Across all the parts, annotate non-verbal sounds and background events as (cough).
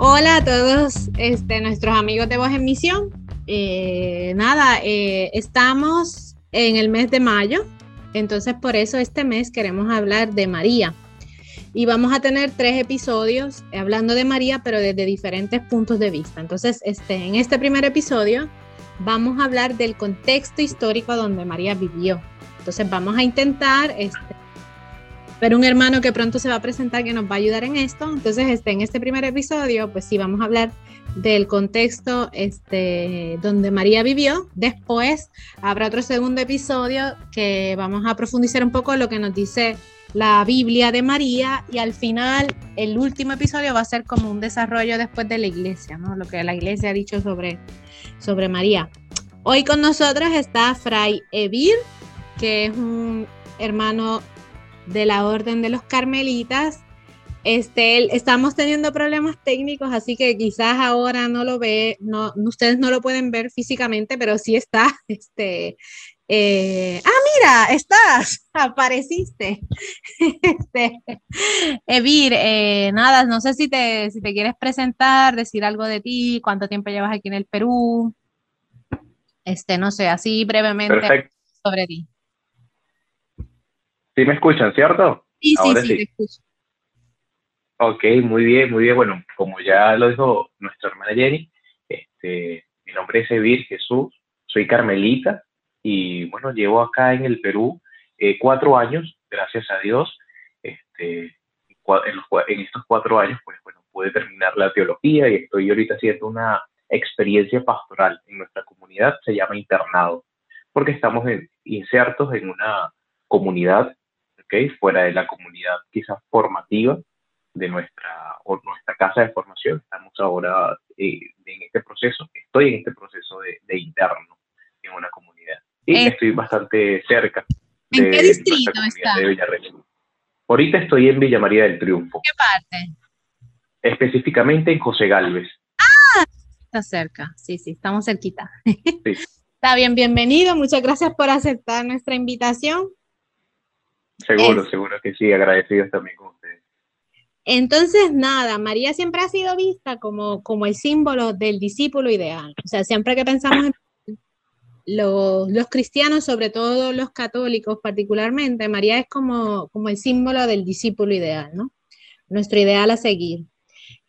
Hola a todos este, nuestros amigos de Voz en Misión. Eh, nada, eh, estamos en el mes de mayo, entonces por eso este mes queremos hablar de María. Y vamos a tener tres episodios hablando de María, pero desde diferentes puntos de vista. Entonces, este, en este primer episodio vamos a hablar del contexto histórico donde María vivió. Entonces vamos a intentar este, ver un hermano que pronto se va a presentar que nos va a ayudar en esto. Entonces, este, en este primer episodio, pues sí, vamos a hablar del contexto este, donde María vivió. Después habrá otro segundo episodio que vamos a profundizar un poco lo que nos dice la Biblia de María y al final el último episodio va a ser como un desarrollo después de la iglesia, ¿no? Lo que la iglesia ha dicho sobre, sobre María. Hoy con nosotros está Fray Evir, que es un hermano de la Orden de los Carmelitas. Este, estamos teniendo problemas técnicos, así que quizás ahora no lo ve, no, ustedes no lo pueden ver físicamente, pero sí está. (laughs) Este, eh, ah, mira, estás, (laughs) apareciste. (laughs) Este, Evir, eh, nada, no sé si te, si te quieres presentar, decir algo de ti, cuánto tiempo llevas aquí en el Perú. Este, no sé, así brevemente sobre ti. ¿Sí me escuchan, cierto? Sí, sí, sí, te escucho. Ok, muy bien, muy bien. Bueno, como ya lo dijo nuestra hermana Jenny, este, mi nombre es Evir Jesús, soy carmelita y bueno, llevo acá en el Perú eh, cuatro años, gracias a Dios. Este, en, estos cuatro años, pues bueno, pude terminar la teología y estoy ahorita haciendo una experiencia pastoral en nuestra comunidad, se llama internado, porque estamos insertos en una comunidad fuera de la comunidad quizás formativa de nuestra, o nuestra casa de formación. Estamos ahora eh, en este proceso, estoy en este proceso de, interno en una comunidad. Y eh, estoy bastante cerca. ¿En qué distrito está? Ahorita estoy en Villa María del Triunfo. ¿Qué parte? Específicamente en José Galvez. Ah, está cerca. Sí, sí, estamos cerquita. (laughs) Está bien, bienvenido. Muchas gracias por aceptar nuestra invitación. Seguro, seguro que sí, agradecidos también con ustedes. Entonces, nada, María siempre ha sido vista como, como el símbolo del discípulo ideal. O sea, siempre que pensamos en los, los, cristianos, sobre todo los católicos particularmente, María es como, como el símbolo del discípulo ideal, ¿no? Nuestro ideal a seguir.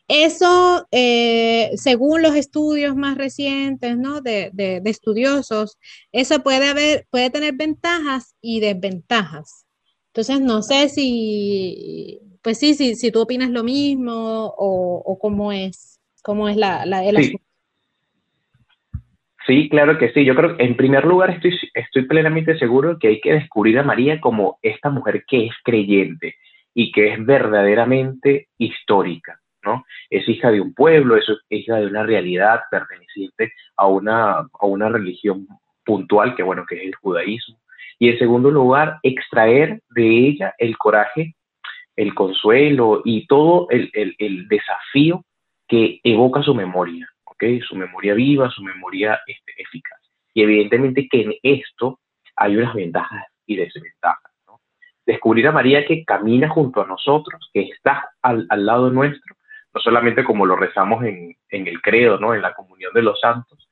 Eso, eh, según los estudios más recientes, ¿no? De, de, de, estudiosos, eso puede, haber, puede tener ventajas y desventajas. Entonces, no sé si, pues sí, si, si tú opinas lo mismo o, cómo es, cómo es la, la el sí. Sí, claro que sí. Yo creo que en primer lugar estoy, estoy plenamente seguro que hay que descubrir a María como esta mujer que es creyente y que es verdaderamente histórica, ¿no? Es hija de un pueblo, es hija de una realidad perteneciente a una, a una religión puntual, que bueno, que es el judaísmo, y en segundo lugar, extraer de ella el coraje, el consuelo y todo el, desafío que evoca su memoria, ¿ok? Su memoria viva, su memoria este, eficaz. Y evidentemente que en esto hay unas ventajas y desventajas. Descubrir a María que camina junto a nosotros, que está al, lado nuestro, no solamente como lo rezamos en, en el credo, ¿no? En la comunión de los santos,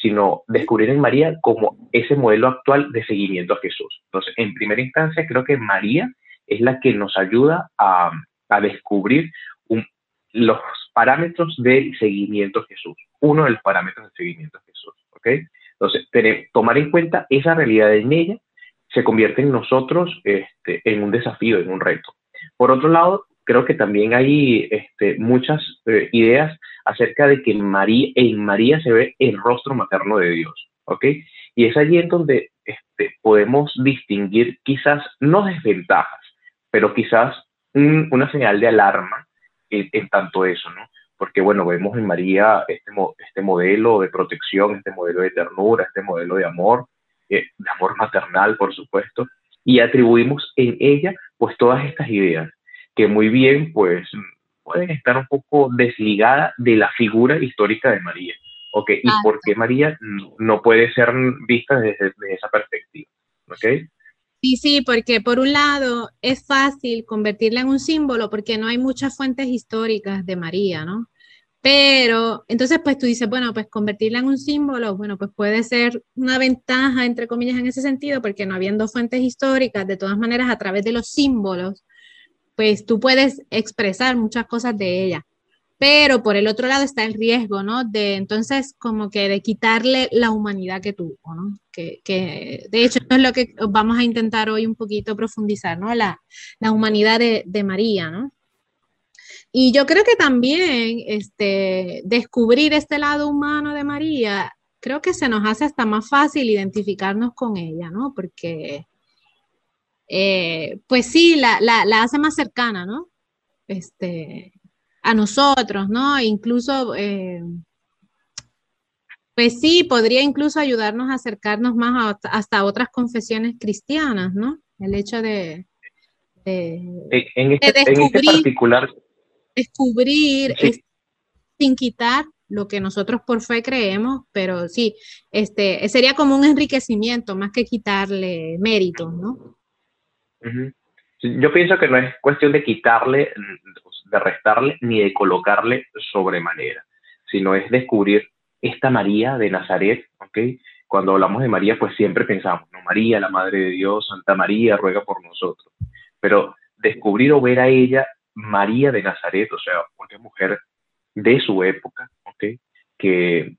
sino descubrir en María como ese modelo actual de seguimiento a Jesús. Entonces, en primera instancia, creo que María es la que nos ayuda a, descubrir los parámetros del seguimiento a Jesús, uno de los parámetros del seguimiento a Jesús. Entonces, tomar en cuenta esa realidad en ella se convierte en nosotros este, en un desafío, en un reto. Por otro lado, creo que también hay este, muchas eh, ideas acerca de que María, en María se ve el rostro materno de Dios, ¿ok? Y es allí en donde este, podemos distinguir quizás no desventajas, pero quizás una señal de alarma en, tanto eso, ¿no? Porque, bueno, vemos en María este, este modelo de protección, este modelo de ternura, este modelo de amor, eh, de amor maternal, por supuesto, y atribuimos en ella, pues, todas estas ideas que muy bien pues pueden estar un poco desligada de la figura histórica de María. ¿Ok? ¿Y por qué María no puede ser vista desde, esa perspectiva? ¿Ok? Sí, sí, porque por un lado es fácil convertirla en un símbolo porque no hay muchas fuentes históricas de María, ¿no? Pero entonces, pues tú dices, bueno, pues convertirla en un símbolo, bueno, pues puede ser una ventaja, entre comillas, en ese sentido, porque no habiendo fuentes históricas, de todas maneras, a través de los símbolos, pues tú puedes expresar muchas cosas de ella. Pero por el otro lado está el riesgo, ¿no? De entonces como que de quitarle la humanidad que tuvo, ¿no? Que, que de hecho es lo que vamos a intentar hoy un poquito profundizar, ¿no? La, la humanidad de, de María, ¿no? Y yo creo que también este, descubrir este lado humano de María, creo que se nos hace hasta más fácil identificarnos con ella, ¿no? Porque eh, pues sí, la, hace más cercana, ¿no? Este, a nosotros, ¿no? Incluso, eh, pues sí, podría incluso ayudarnos a acercarnos más a, hasta otras confesiones cristianas, ¿no? El hecho de, en, este, descubrir, este particular descubrir sin quitar lo que nosotros por fe creemos, pero sí, este sería como un enriquecimiento más que quitarle méritos, ¿no? Yo pienso que no es cuestión de quitarle, de restarle, ni de colocarle sobremanera, sino es descubrir esta María de Nazaret, ¿ok? Cuando hablamos de María, pues siempre pensamos, ¿no? María, la Madre de Dios, Santa María, ruega por nosotros. Pero descubrir o ver a ella, María de Nazaret, o sea, una mujer de su época, ¿ok? Que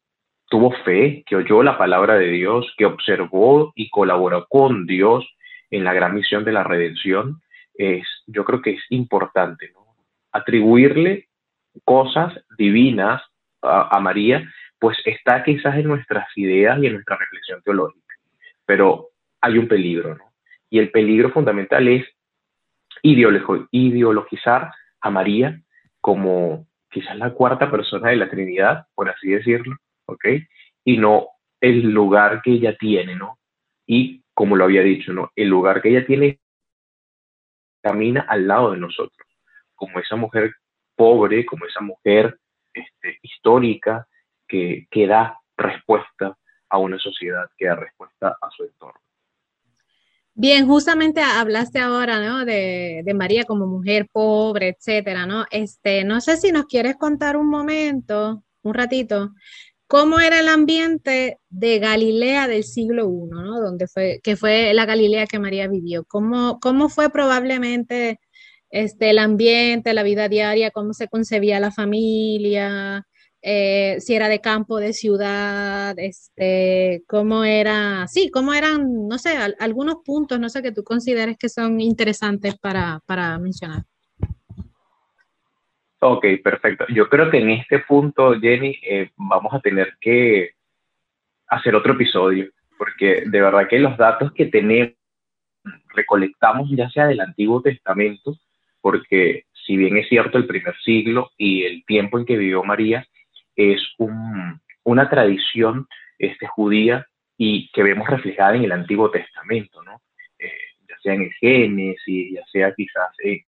tuvo fe, que oyó la palabra de Dios, que observó y colaboró con Dios en la gran misión de la redención, es, yo creo que es importante atribuirle cosas divinas a, María, pues está quizás en nuestras ideas y en nuestra reflexión teológica, pero hay un peligro, ¿no? Y el peligro fundamental es ideologizar a María como quizás la cuarta persona de la Trinidad, por así decirlo, ¿ok? Y no el lugar que ella tiene, ¿no? Y como lo había dicho, ¿no? El lugar que ella tiene camina al lado de nosotros, como esa mujer pobre, como esa mujer este, histórica que, que da respuesta a una sociedad, que da respuesta a su entorno. Bien, justamente hablaste ahora, ¿no? De, de, María como mujer pobre, etcétera, ¿no? Este, no sé si nos quieres contar un momento, un ratito, cómo era el ambiente de Galilea del siglo I, ¿no? Donde fue, que fue la Galilea que María vivió. ¿Cómo, cómo fue probablemente este, el ambiente, la vida diaria, cómo se concebía la familia, eh, si era de campo, de ciudad, este, cómo era, sí, cómo eran, no sé, algunos puntos, no sé, que tú consideres que son interesantes para, para mencionar. Ok, perfecto. Yo creo que en este punto, Jenny, eh, vamos a tener que hacer otro episodio, porque de verdad que los datos que tenemos, recolectamos ya sea del Antiguo Testamento, porque si bien es cierto el primer siglo y el tiempo en que vivió María, es una tradición este, judía y que vemos reflejada en el Antiguo Testamento, ¿no? Eh, ya sea en el Génesis, ya sea quizás en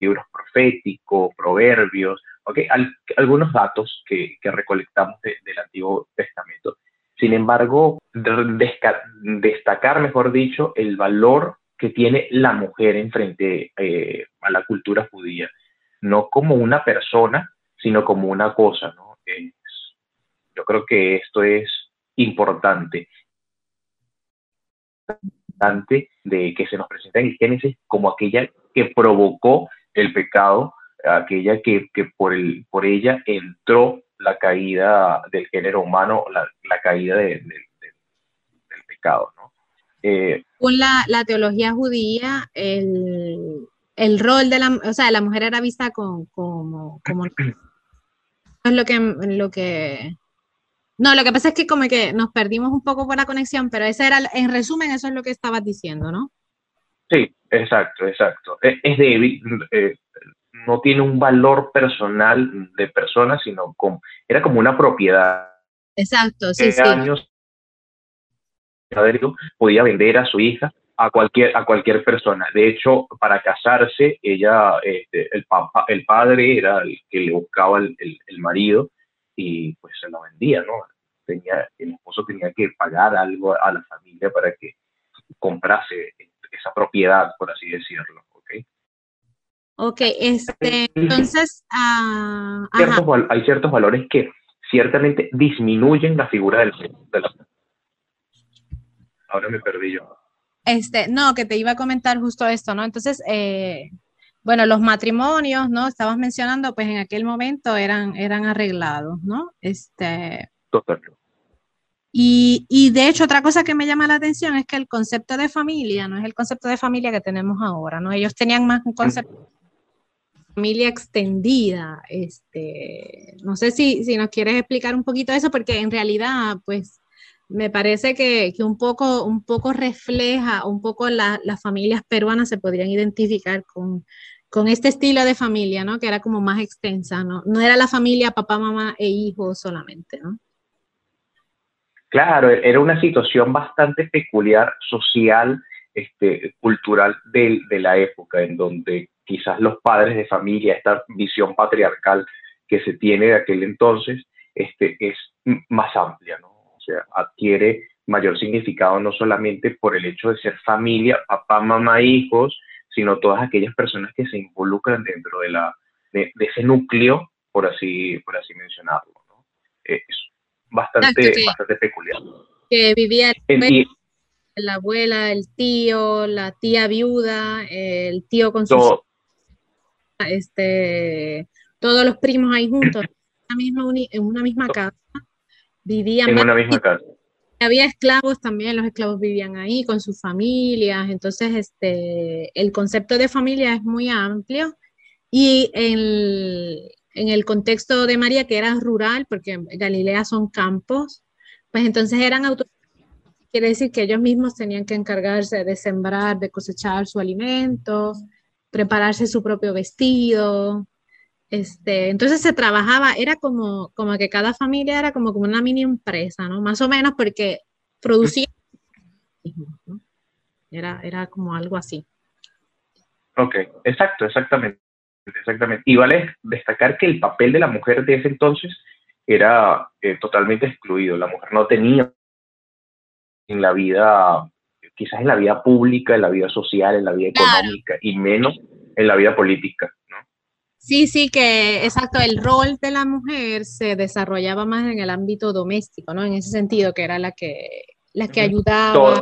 libros proféticos, proverbios, okay, algunos datos que, recolectamos del Antiguo Testamento. Sin embargo, destacar, mejor dicho, el valor que tiene la mujer en frente eh, a la cultura judía, no como una persona, sino como una cosa. yo creo que esto es importante de que se nos presenta en Génesis como aquella que provocó el pecado, aquella que, que por, el, por ella entró la caída del género humano, la, la caída del pecado. ¿no? Eh, la, la, teología judía, el, el, rol de la, o sea, la mujer era vista como, como, como (clears throat) es lo que, lo que, no, lo que pasa es que como que nos perdimos un poco por la conexión, pero ese era, en resumen, eso es lo que estabas diciendo, ¿no? Sí, exacto, exacto. Es, débil, eh, no tiene un valor personal de persona, sino como, era como una propiedad. Exacto, sí, sí. años podía vender a su hija a cualquier, a cualquier persona. De hecho, para casarse, ella, este, el, papá, el padre era el que le buscaba el, el, marido y pues se lo vendía, ¿no? Tenía, el esposo tenía que pagar algo a la familia para que comprase esa propiedad, por así decirlo. Ok, este, entonces, ah, hay ciertos valores que ciertamente disminuyen la figura del, de la... Ahora me perdí yo. Este, no, que te iba a comentar justo esto, ¿no? Entonces, eh, bueno, los matrimonios, ¿no? Estabas mencionando, pues en aquel momento eran, eran arreglados, ¿no? Este. Totalmente. Y, y, de hecho, otra cosa que me llama la atención es que el concepto de familia no es el concepto de familia que tenemos ahora, ¿no? Ellos tenían más un concepto de familia extendida. Este, no sé si, si nos quieres explicar un poquito eso, porque en realidad, pues, me parece que, que, un, poco, un poco refleja, un poco las familias peruanas se podrían identificar con, con, este estilo de familia, ¿no? Que era como más extensa, ¿no? No era la familia papá, mamá e hijos solamente, ¿no? Claro, era una situación bastante peculiar, social, este, cultural de, de la época, en donde quizás los padres de familia, esta visión patriarcal que se tiene de aquel entonces, este, es más amplia, ¿no? adquiere mayor significado no solamente por el hecho de ser familia, papá, mamá, hijos, sino todas aquellas personas que se involucran dentro de, la, de, ese núcleo, por así, por así mencionarlo. Es bastante, bastante peculiar. Que vivía el la abuela, el tío, la tía viuda, el tío con sus... Este, todos los primos ahí juntos, (clears throat) en una misma casa Vivían en una misma casa. Había esclavos también, los esclavos vivían ahí con sus familias, entonces este, el concepto de familia es muy amplio. Y en el, en el contexto de María, que era rural, porque Galilea son campos, pues entonces eran autos quiere decir que ellos mismos tenían que encargarse de sembrar, de cosechar su alimento, prepararse su propio vestido, este, entonces se trabajaba, era como, como que cada familia era como, como una mini empresa, ¿no? Más o menos porque producía. Era, era como algo así. Ok, exacto, exactamente. Exactamente. Y vale destacar que el papel de la mujer de ese entonces era eh, totalmente excluido. La mujer no tenía en la vida, quizás en la vida pública, en la vida social, en la vida económica y menos en la vida política. Sí, sí, que exacto, el rol de la mujer se desarrollaba más en el ámbito doméstico, ¿no? En ese sentido, que era la que, la que ayudaba.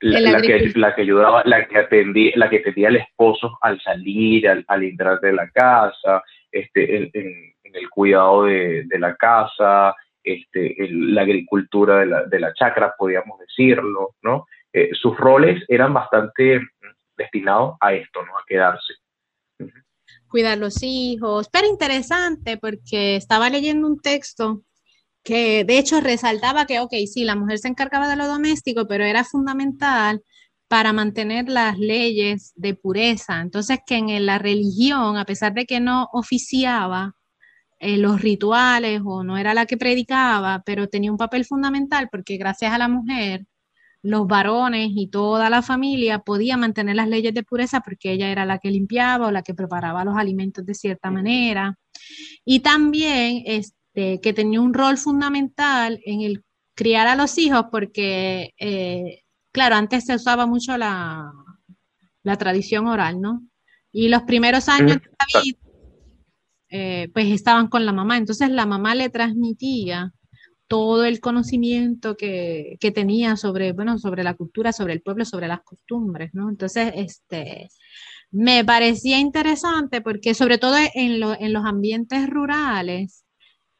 La, que, la, que, ayudaba, la que atendía, la que atendía al esposo al salir, al, al entrar de la casa, este, en, en, el cuidado de, de, la casa, este, la agricultura de la, de la chacra, podríamos decirlo, ¿no? Eh, sus roles eran bastante destinados a esto, ¿no? A quedarse cuidar los hijos, pero interesante porque estaba leyendo un texto que de hecho resaltaba que, ok, sí, la mujer se encargaba de lo doméstico, pero era fundamental para mantener las leyes de pureza. Entonces, que en la religión, a pesar de que no oficiaba eh, los rituales o no era la que predicaba, pero tenía un papel fundamental porque gracias a la mujer los varones y toda la familia podía mantener las leyes de pureza porque ella era la que limpiaba o la que preparaba los alimentos de cierta manera. Y también este, que tenía un rol fundamental en el criar a los hijos porque, eh, claro, antes se usaba mucho la, la, tradición oral, ¿no? Y los primeros años de la vida, eh, pues estaban con la mamá, entonces la mamá le transmitía todo el conocimiento que, que, tenía sobre, bueno, sobre la cultura, sobre el pueblo, sobre las costumbres, ¿no? Entonces, este, me parecía interesante porque sobre todo en, en los ambientes rurales,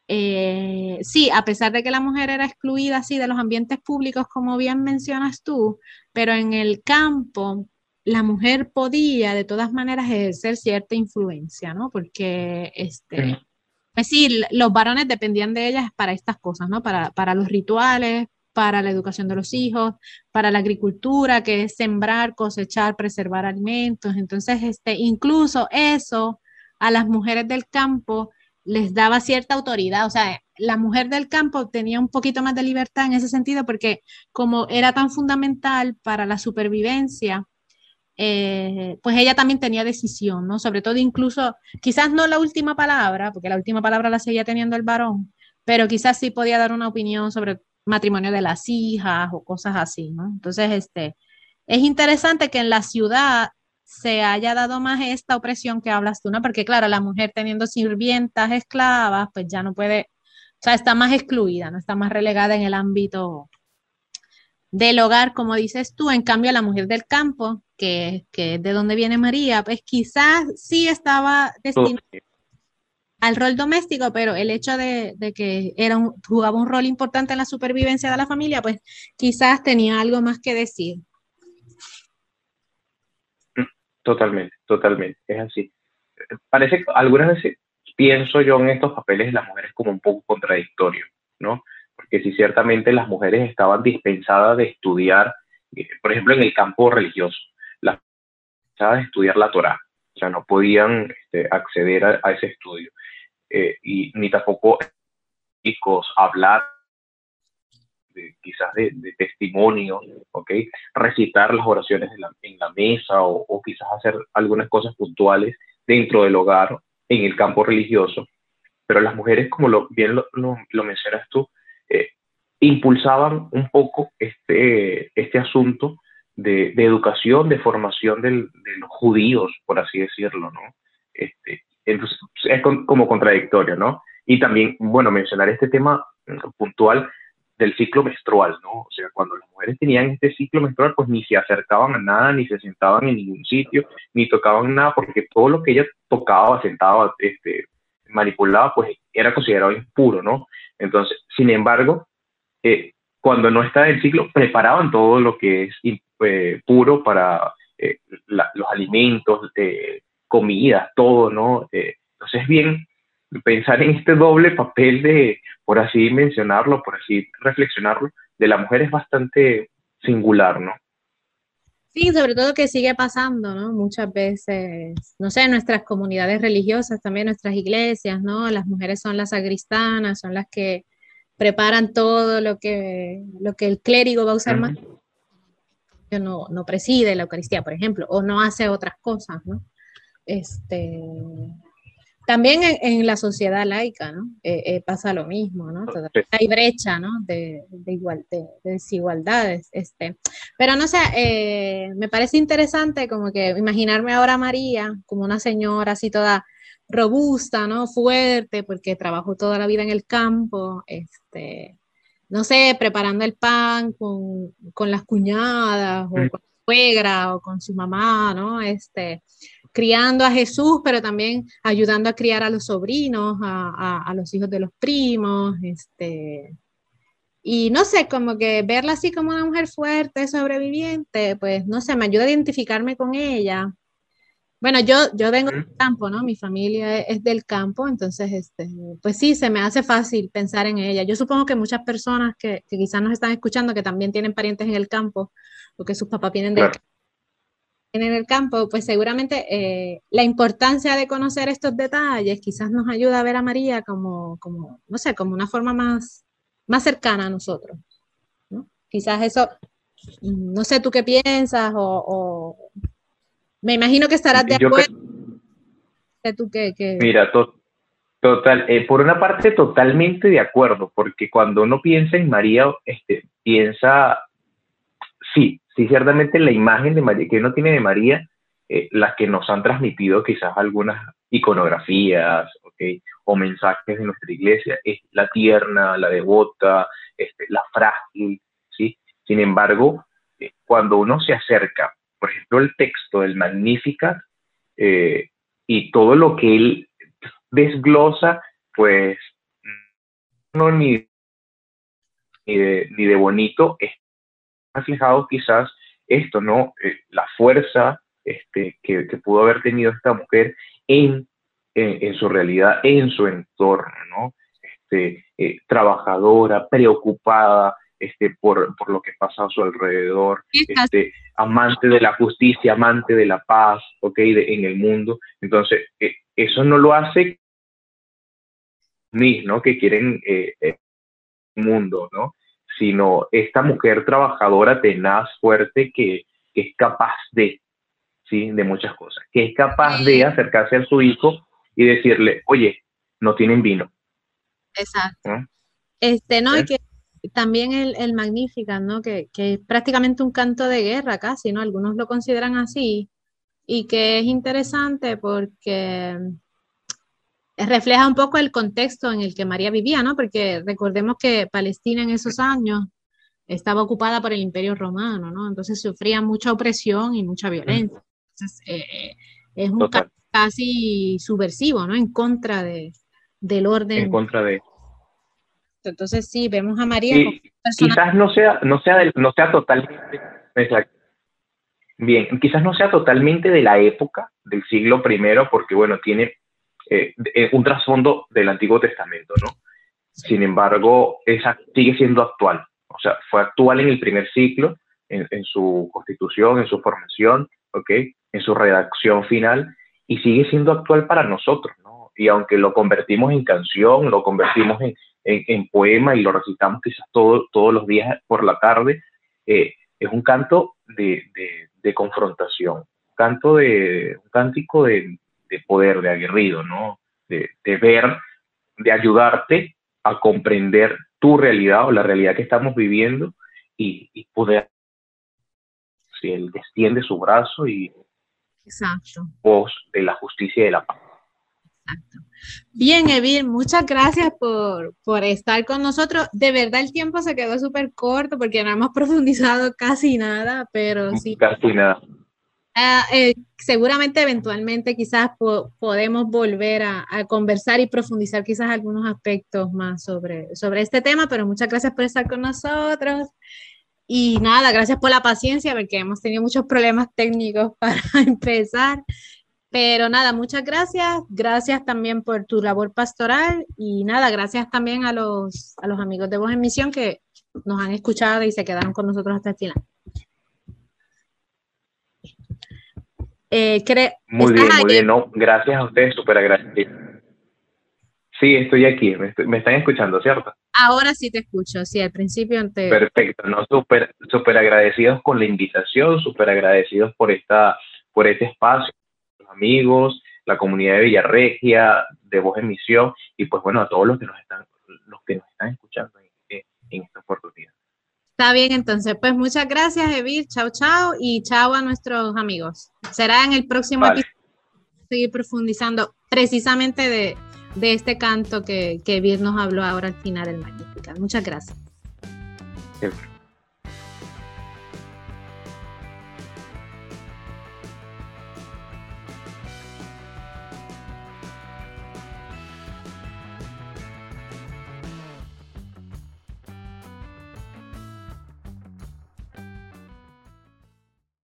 eh, sí, a pesar de que la mujer era excluida así de los ambientes públicos, como bien mencionas tú, pero en el campo la mujer podía de todas maneras ejercer cierta influencia, ¿no? Porque este, pues sí, los varones dependían de ellas para estas cosas, ¿no? Para, para los rituales, para la educación de los hijos, para la agricultura, que es sembrar, cosechar, preservar alimentos. Entonces, este, incluso eso a las mujeres del campo les daba cierta autoridad. O sea, la mujer del campo tenía un poquito más de libertad en ese sentido porque como era tan fundamental para la supervivencia, eh, pues ella también tenía decisión, ¿no? Sobre todo incluso, quizás no la última palabra, porque la última palabra la seguía teniendo el varón, pero quizás sí podía dar una opinión sobre matrimonio de las hijas o cosas así, ¿no? Entonces, este, es interesante que en la ciudad se haya dado más esta opresión que hablas tú, ¿no? Porque claro, la mujer teniendo sirvientas, esclavas, pues ya no puede, o sea, está más excluida, no está más relegada en el ámbito del hogar, como dices tú. En cambio, la mujer del campo, que, que es de donde viene María, pues quizás sí estaba destinada al rol doméstico, pero el hecho de, que era jugaba un rol importante en la supervivencia de la familia, pues quizás tenía algo más que decir. Totalmente, totalmente, es así. Parece que algunas veces pienso yo en estos papeles de las mujeres como un poco contradictorio, ¿no? Porque si ciertamente las mujeres estaban dispensadas de estudiar, eh, por ejemplo, en el campo religioso, las de estudiar la Torah, o sea, no podían este, acceder a, ese estudio, eh, y ni tampoco hablar quizás de, testimonio, ¿ok? Recitar las oraciones en la, mesa o, quizás hacer algunas cosas puntuales dentro del hogar, en el campo religioso. Pero las mujeres, como bien lo, mencionas tú, eh, impulsaban un poco este, este asunto de, de educación, de formación del, de los judíos, por así decirlo, ¿no? Este, entonces, es como contradictorio, ¿no? Y también, bueno, mencionar este tema puntual del ciclo menstrual, ¿no? O sea, cuando las mujeres tenían este ciclo menstrual, pues ni se acercaban a nada, ni se sentaban en ningún sitio, ni tocaban nada, porque todo lo que ella tocaba, sentaba, este, manipulaba, pues era considerado impuro, ¿no? Entonces, sin embargo, eh, cuando no está el ciclo, preparaban todo lo que es eh, puro para eh, los alimentos, comidas, todo, ¿no? entonces, bien, pensar en este doble papel de, por así mencionarlo, por así reflexionarlo, de la mujer es bastante singular, ¿no? Sí, sobre todo que sigue pasando, ¿no? Muchas veces, no sé, nuestras comunidades religiosas, también nuestras iglesias, ¿no? Las mujeres son las sacristanas, son las que preparan todo lo que, lo que el clérigo va a usar más. No, no preside la Eucaristía, por ejemplo, o no hace otras cosas, ¿no? Este, también en, la sociedad laica, ¿no? Eh, eh, pasa lo mismo, ¿no? Hay brecha, ¿no? De, igual, de, desigualdades. Este. Pero no sé, eh, me parece interesante como que imaginarme ahora a María como una señora así toda robusta, ¿no? Fuerte, porque trabajó toda la vida en el campo, este, no sé, preparando el pan con, las cuñadas, o mm. con su suegra, o con su mamá, ¿no? Este, criando a Jesús, pero también ayudando a criar a los sobrinos, a, los hijos de los primos, este, y no sé, como que verla así como una mujer fuerte, sobreviviente, pues no sé, me ayuda a identificarme con ella. Bueno, yo, yo vengo del campo, ¿no? Mi familia es del campo, entonces, este, pues sí, se me hace fácil pensar en ella. Yo supongo que muchas personas que, quizás nos están escuchando, que también tienen parientes en el campo, o que sus papás vienen del campo, en el campo, pues seguramente eh, la importancia de conocer estos detalles quizás nos ayuda a ver a María como, como no sé, como una forma más, más cercana a nosotros. Quizás eso, no sé tú qué piensas o, me imagino que estarás de acuerdo. tú Mira, total, eh, por una parte totalmente de acuerdo, porque cuando uno piensa en María, este, piensa, sí, sí, ciertamente la imagen de María, que uno tiene de María, eh, las que nos han transmitido quizás algunas iconografías o mensajes de nuestra iglesia, es la tierna, la devota, este, la frágil, ¿sí? Sin embargo, eh, cuando uno se acerca, por ejemplo, el texto del Magnificat eh, y todo lo que él desglosa, pues no ni, ni, de, ni de bonito es reflejado quizás esto, ¿no? Eh, la fuerza este, que, pudo haber tenido esta mujer en, en, su realidad, en su entorno, ¿no? Este, eh, trabajadora, preocupada este, por, por, lo que pasa a su alrededor, este, amante de la justicia, amante de la paz, ¿ok? en el mundo. Entonces, eh, eso no lo hace mis, ¿no? Que quieren eh, mundo, ¿no? Sino esta mujer trabajadora, tenaz, fuerte, que, es capaz de, ¿sí? De muchas cosas, que es capaz de acercarse a su hijo y decirle, oye, no tienen vino. Exacto. Este, no, y ¿Eh? que también el, el Magnificat, ¿no? Que, que, es prácticamente un canto de guerra casi, ¿no? Algunos lo consideran así. y que es interesante porque refleja un poco el contexto en el que María vivía, ¿no? Porque recordemos que Palestina en esos años estaba ocupada por el Imperio Romano, ¿no? Entonces sufría mucha opresión y mucha violencia. Entonces, eh, es un caso casi subversivo, ¿no? En contra de, del orden. En contra de. Entonces sí, vemos a María. quizás no sea, no sea, no sea totalmente. Bien, quizás no sea totalmente de la época del siglo I, porque bueno, tiene eh, eh, un trasfondo del Antiguo Testamento, ¿no? Sin embargo, esa sigue siendo actual. O sea, fue actual en el primer ciclo, en, en su constitución, en su formación, ¿ok? En su redacción final, y sigue siendo actual para nosotros, ¿no? Y aunque lo convertimos en canción, lo convertimos en, en, poema y lo recitamos quizás todo, todos los días por la tarde, eh, es un canto de, de, de, confrontación, un canto de, un cántico de, de poder, de aguerrido, ¿no? De, de ver, de ayudarte a comprender tu realidad o la realidad que estamos viviendo y, y poder, si él extiende su brazo y Exacto. voz de la justicia y de la paz. Exacto. Bien, Evil, muchas gracias por, por, estar con nosotros. De verdad el tiempo se quedó súper corto porque no hemos (laughs) profundizado casi nada, pero sí. Casi nada. Uh, eh, seguramente eventualmente quizás po podemos volver a, a, conversar y profundizar quizás algunos aspectos más sobre, sobre este tema, pero muchas gracias por estar con nosotros. Y nada, gracias por la paciencia porque hemos tenido muchos problemas técnicos (laughs) para empezar. Pero nada, muchas gracias. Gracias también por tu labor pastoral y nada, gracias también a los, a los amigos de Voz en Misión que nos han escuchado y se quedaron con nosotros hasta el final. Eh, muy bien, muy bien. No, gracias a ustedes, súper agradecido. Sí, estoy aquí, me, estoy, me, están escuchando, ¿cierto? Ahora sí te escucho, sí, al principio te... Perfecto, no, súper super agradecidos con la invitación, súper agradecidos por, esta, por este espacio, los amigos, la comunidad de Villarregia, de Voz en Misión, y pues bueno, a todos los que nos están, los que nos están escuchando en, en esta oportunidad. Está bien, entonces, pues muchas gracias, Evil, chao, chao, y chao a nuestros amigos. Será en el próximo vale. episodio seguir profundizando precisamente de de este canto que, que Vir nos habló ahora al final del Magnificat. Muchas gracias.